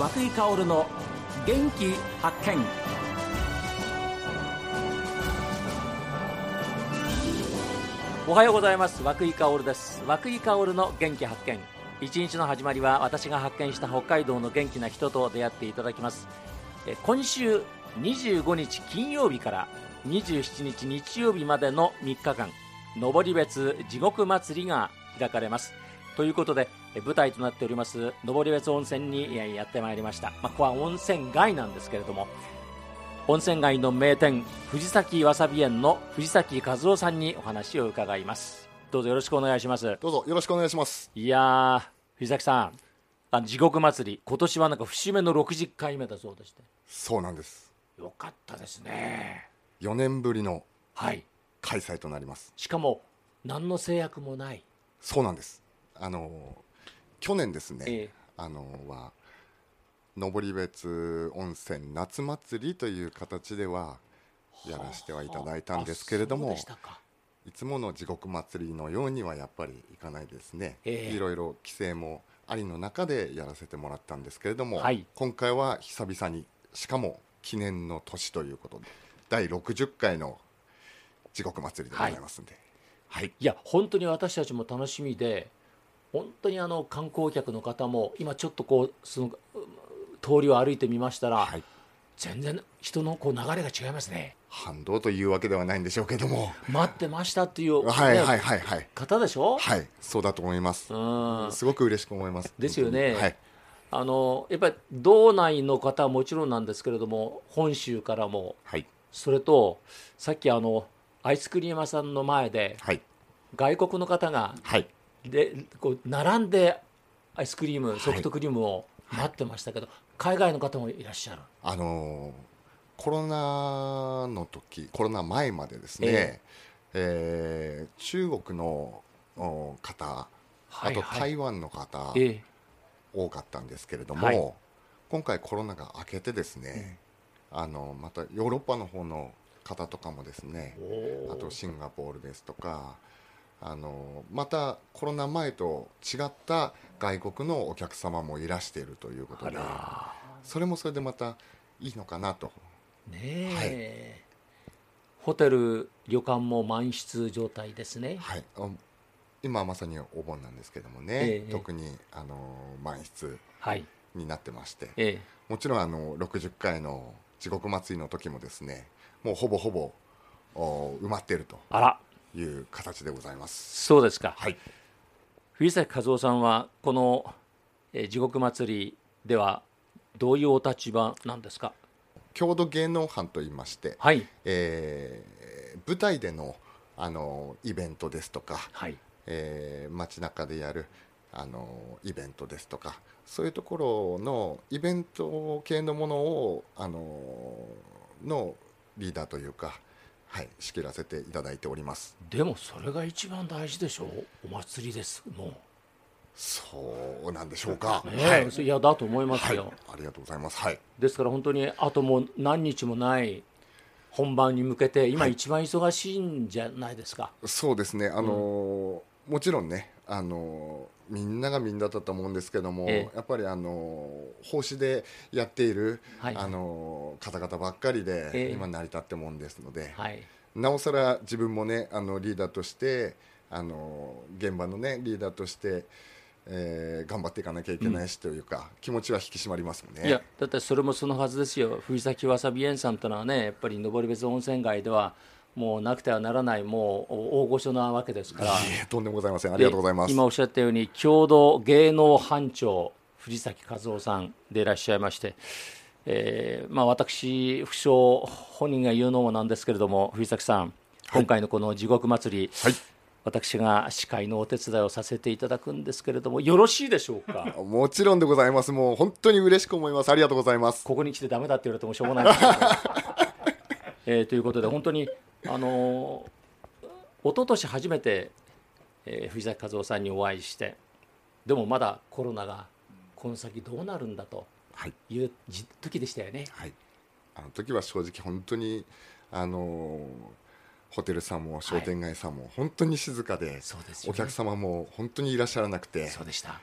和久井薫の元気発見。おはようございます。和久井薫です。和久井薫の元気発見。一日の始まりは私が発見した北海道の元気な人と出会っていただきます。今週25日金曜日から27日日曜日までの3日間登別地獄祭りが開かれます。ということでえ舞台となっております登別温泉にえやってまいりました、まあ、ここは温泉街なんですけれども温泉街の名店藤崎わさび園の藤崎和夫さんにお話を伺いますどうぞよろしくお願いしますどうぞよろしくお願いします。いやー藤崎さんあの地獄祭り今年はなんか節目の60回目だそうでしてそうなんです。よかったですね4年ぶりのはい開催となります。しかも何の制約もないそうなんです。あの去年ですね、ええ。あのは登別温泉夏祭りという形ではやらせてはいただいたんですけれども、いつもの地獄祭りのようにはやっぱりいかないですね。ええ。いろいろ規制もありの中でやらせてもらったんですけれども、はい。今回は久々にしかも記念の年ということで第60回の地獄祭りでございますんで、はい、いや本当に私たちも楽しみで本当にあの観光客の方も今ちょっとこうそのうん通りを歩いてみましたら、はい。全然人のこう流れが違いますね。反動というわけではないんでしょうけども、待ってましたっていう、ねはいはいはいはい。方でしょ、はいそうだと思います。うん。すごく嬉しく思います。ですよね。はい。あのやっぱり道内の方はもちろんなんですけれども本州からも。はい。それとさっきあのアイスクリーム屋さんの前ではい。外国の方がはいでこう並んでアイスクリームい。ソフトクリームを待ってましたけど、海外の方もいらっしゃる？あのーコロナの時コロナ前までですね、ええ。ー中国のお方、はいあと台湾の方、ええ。多かったんですけれども、はい。今回コロナが明けてですね、あのまたヨーロッパの方の方とかもですねあとシンガポールですとかあのまたコロナ前と違った外国のお客様もいらしているということあでら。それもそれでまたいいのかなと。ねえ、ホテル旅館も満室状態ですね。はい、あ今まさにお盆なんですけどもね、ええ特にあの満室はい。になってましてええ。もちろんあの60回の地獄祭りの時もですねもうほぼほぼお埋まっていると。あらいう形でございます。そうですか、はい。藤崎和夫さんはこの、えー地獄祭りではどういうお立場なんですか？郷土芸能班といいまして、はい。えー舞台でのあのイベントですとか、はい。えー街中でやるあのイベントですとかそういうところのイベント系のものをあののリーダーというか、はい、仕切らせていただいております。でもそれが一番大事でしょう？お祭りですもそうなんでしょうか、う、ねはい、いやだと思いますはい、よ、ありがとうございます。はい。ですから本当にあともう何日もない本番に向けて今はい。一番忙しいんじゃないですか、そうですね。あの、もちろんねあのみんながみんなだと思うんですけども、ええ。やっぱりあの奉仕でやっている、はい。あの方々ばっかりで、ええ。今成り立ってもんですので、はい。なおさら自分もねあのリーダーとしてあの現場のねリーダーとして、えー頑張っていかなきゃいけないしというか、気持ちは引き締まりますもんね。いやだってそれもそのはずですよ。藤崎わさび園さんというのはねやっぱり登別温泉街ではもうなくてはならないもう大御所なわけですから。とんでもございません。ありがとうございます。で今おっしゃったように郷土芸能班長藤崎和夫さんでいらっしゃいまして、えーまあ、私不詳本人が言うのもなんですけれども藤崎さん今回のこの地獄祭り、はい。私が司会のお手伝いをさせていただくんですけれどもよろしいでしょうか？もちろんでございます。もう本当に嬉しく思います。ありがとうございます。ここに来てダメだって言われてもしょうがないんですけど、えーということで本当にあのー一昨年初めて、えー藤崎和夫さんにお会いしてでもまだコロナがこの先どうなるんだとはい。いうじ時でしたよね。はい。あの時は正直本当にあのホテルさんも商店街さんも本当に静かで、そうでね。お客様も本当にいらっしゃらなくてそうでした。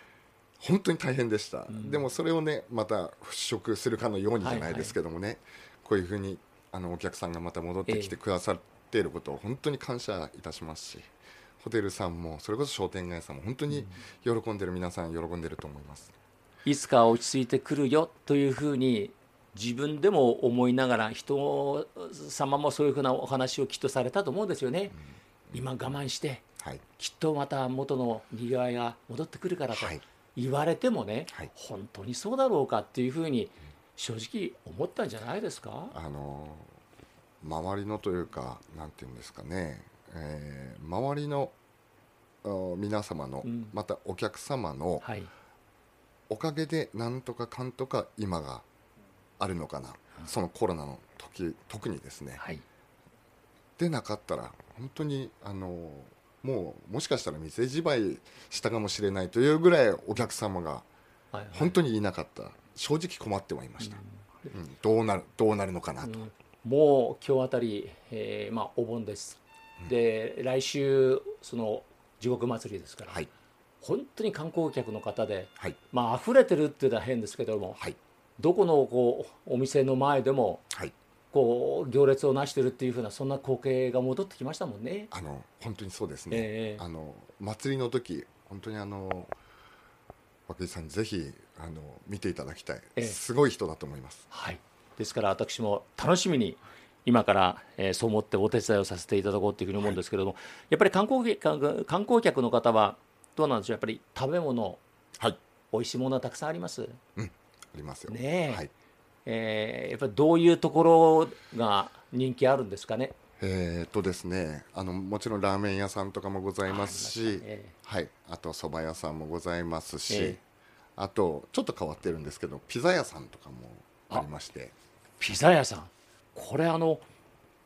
本当に大変でした、ん。でもそれをねまた払拭するかのようにじゃないですけどもね、こういうふうにあのお客さんがまた戻ってきてくださっていることを本当に感謝いたしますしホテルさんもそれこそ商店街さんも本当に喜んでる皆さん喜んでると思います、いつか落ち着いてくるよというふうに自分でも思いながら人様もそういうふうなお話をきっとされたと思うんですよね、今我慢してはい。きっとまた元のにぎわいが戻ってくるからとはい。言われてもね、はい。本当にそうだろうかっていうふうに正直思ったんじゃないですか、あの周りのというかなんていうんですかね、えー周りのあ皆様の、うん。またお客様のはい。おかげでなんとかかんとか今があるのかな、そのコロナの時特にですね。はい。でなかったら本当にあのもうもしかしたら店じまいしたかもしれないというぐらいお客様がはいはい。本当にいなかった正直困ってはいました、うん。どうなるどうなるのかなと、うん。もう今日あたり、えーまあ、お盆です、で来週その地獄祭りですから、はい。本当に観光客の方で、はい。まあ溢れてるっていうのは変ですけども、はい。どこのこうお店の前でもはい。こう行列をなしてるっていうふうなそんな光景が戻ってきましたもんね。あの本当にそうですね、ええ。あの祭りの時本当にあの涌井さんぜひあの見ていただきたい、ええ。すごい人だと思います。はい、ですから私も楽しみに今から、えーそう思ってお手伝いをさせていただこうというふうに思うんですけれども、やっぱり観光客観光客の方はどうなんでしょう？やっぱり食べ物はい。美味しいものはたくさんあります？ありますよ。ねえ。はい。えーやっぱりどういうところが人気あるんですかね？えーっとですねあのもちろんラーメン屋さんとかもございますしありましたね。はい、あと蕎麦屋さんもございますし、ええ。あとちょっと変わってるんですけどピザ屋さんとかもありまして。ピザ屋さん。これあの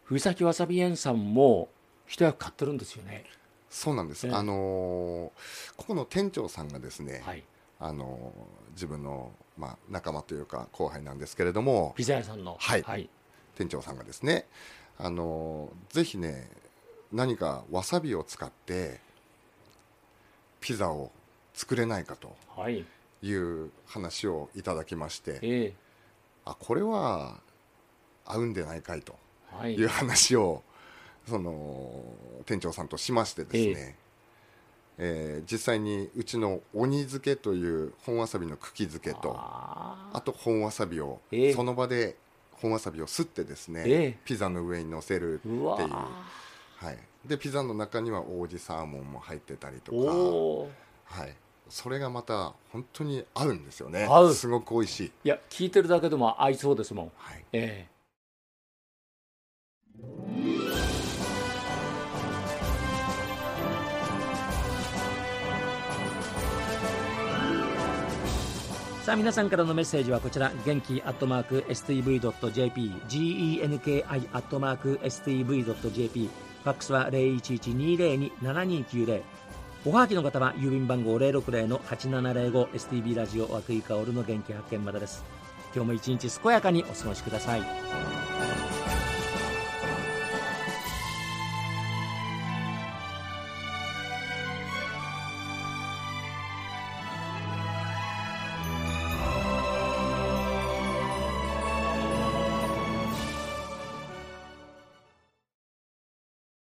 藤崎わさび園さんも一役買ってるんですよね。そうなんです、ええ。あのーここの店長さんがですね、はい、あのー自分の、まあ、仲間というか後輩なんですけれどもピザ屋さんの。はい。はい、店長さんがですね、あのーぜひね何かわさびを使ってピザを作れないかとはい、いう話をいただきましてえあこれは合うんでないかいとい。いう話をその店長さんとしましてですね、えー実際にうちの鬼漬けという本わさびの茎漬けとあと本わさびをええ。その場で本わさびをすってですね、ええ。ピザの上に乗せるっていう。うわはい、でピザの中には王子サーモンも入ってたりとか、ー。はい、それがまた本当に合うんですよね。すごく美味しい、いや聞いてるだけでも合いそうですもん。はい、ええさあ皆さんからのメッセージはこちら。元気アットマーク STV.jp genki アットマーク STV.jp ファックスは0112027290おはがきの方は郵便番号060-8705 STB ラジオ和久井薫の元気発見までです。今日も一日健やかにお過ごしください。